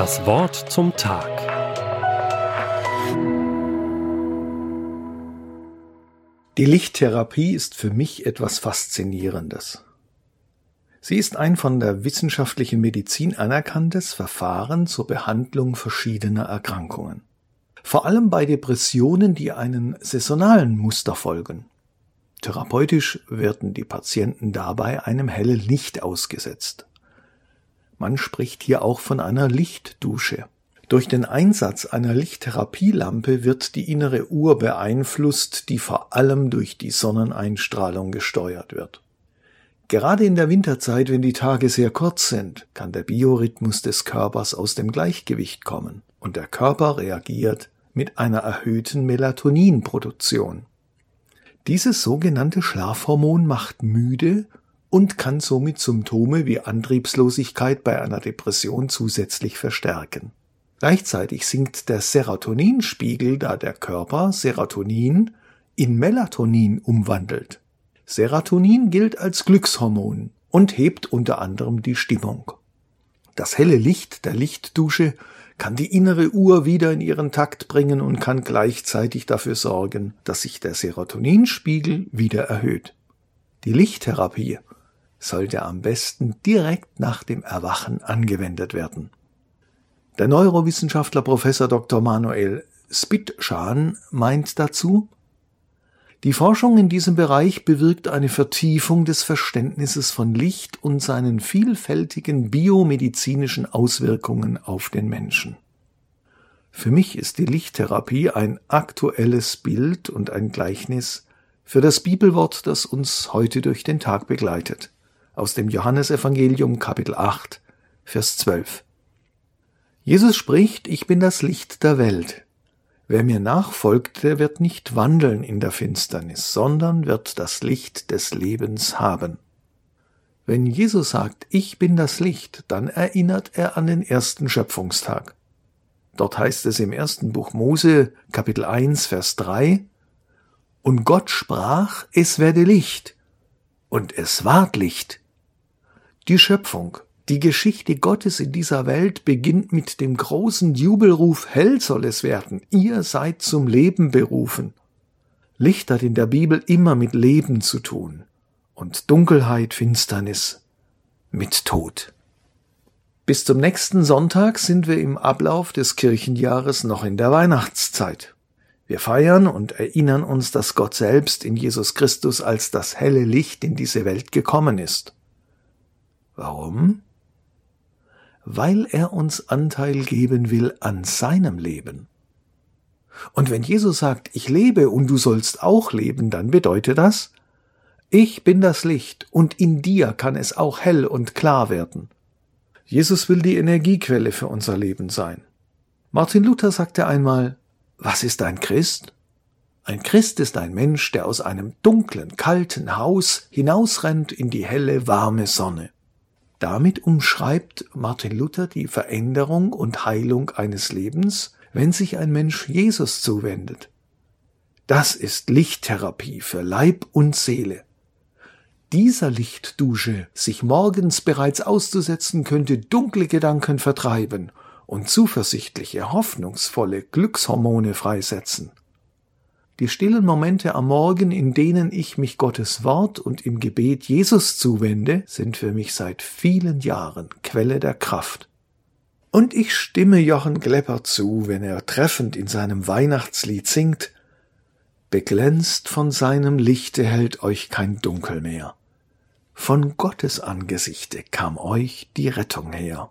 Das Wort zum Tag. Die Lichttherapie ist für mich etwas Faszinierendes. Sie ist ein von der wissenschaftlichen Medizin anerkanntes Verfahren zur Behandlung verschiedener Erkrankungen. Vor allem bei Depressionen, die einen saisonalen Muster folgen. Therapeutisch werden die Patienten dabei einem hellen Licht ausgesetzt. Man spricht hier auch von einer Lichtdusche. Durch den Einsatz einer Lichttherapielampe wird die innere Uhr beeinflusst, die vor allem durch die Sonneneinstrahlung gesteuert wird. Gerade in der Winterzeit, wenn die Tage sehr kurz sind, kann der Biorhythmus des Körpers aus dem Gleichgewicht kommen und der Körper reagiert mit einer erhöhten Melatoninproduktion. Dieses sogenannte Schlafhormon macht müde und kann somit Symptome wie Antriebslosigkeit bei einer Depression zusätzlich verstärken. Gleichzeitig sinkt der Serotoninspiegel, da der Körper Serotonin in Melatonin umwandelt. Serotonin gilt als Glückshormon und hebt unter anderem die Stimmung. Das helle Licht der Lichtdusche kann die innere Uhr wieder in ihren Takt bringen und kann gleichzeitig dafür sorgen, dass sich der Serotoninspiegel wieder erhöht. Die Lichttherapie sollte am besten direkt nach dem Erwachen angewendet werden. Der Neurowissenschaftler Professor Dr. Manuel Spitschan meint dazu, die Forschung in diesem Bereich bewirkt eine Vertiefung des Verständnisses von Licht und seinen vielfältigen biomedizinischen Auswirkungen auf den Menschen. Für mich ist die Lichttherapie ein aktuelles Bild und ein Gleichnis für das Bibelwort, das uns heute durch den Tag begleitet aus dem Johannesevangelium Kapitel 8, Vers 12. Jesus spricht, ich bin das Licht der Welt. Wer mir nachfolgt, der wird nicht wandeln in der Finsternis, sondern wird das Licht des Lebens haben. Wenn Jesus sagt, ich bin das Licht, dann erinnert er an den ersten Schöpfungstag. Dort heißt es im ersten Buch Mose, Kapitel 1, Vers 3, Und Gott sprach, es werde Licht, und es ward Licht. Die Schöpfung, die Geschichte Gottes in dieser Welt beginnt mit dem großen Jubelruf Hell soll es werden, ihr seid zum Leben berufen. Licht hat in der Bibel immer mit Leben zu tun und Dunkelheit, Finsternis mit Tod. Bis zum nächsten Sonntag sind wir im Ablauf des Kirchenjahres noch in der Weihnachtszeit. Wir feiern und erinnern uns, dass Gott selbst in Jesus Christus als das helle Licht in diese Welt gekommen ist. Warum? Weil er uns Anteil geben will an seinem Leben. Und wenn Jesus sagt, ich lebe und du sollst auch leben, dann bedeutet das, ich bin das Licht und in dir kann es auch hell und klar werden. Jesus will die Energiequelle für unser Leben sein. Martin Luther sagte einmal, was ist ein Christ? Ein Christ ist ein Mensch, der aus einem dunklen, kalten Haus hinausrennt in die helle, warme Sonne. Damit umschreibt Martin Luther die Veränderung und Heilung eines Lebens, wenn sich ein Mensch Jesus zuwendet. Das ist Lichttherapie für Leib und Seele. Dieser Lichtdusche sich morgens bereits auszusetzen, könnte dunkle Gedanken vertreiben und zuversichtliche, hoffnungsvolle Glückshormone freisetzen. Die stillen Momente am Morgen, in denen ich mich Gottes Wort und im Gebet Jesus zuwende, sind für mich seit vielen Jahren Quelle der Kraft. Und ich stimme Jochen Glepper zu, wenn er treffend in seinem Weihnachtslied singt, Beglänzt von seinem Lichte hält euch kein Dunkel mehr. Von Gottes Angesichte kam euch die Rettung her.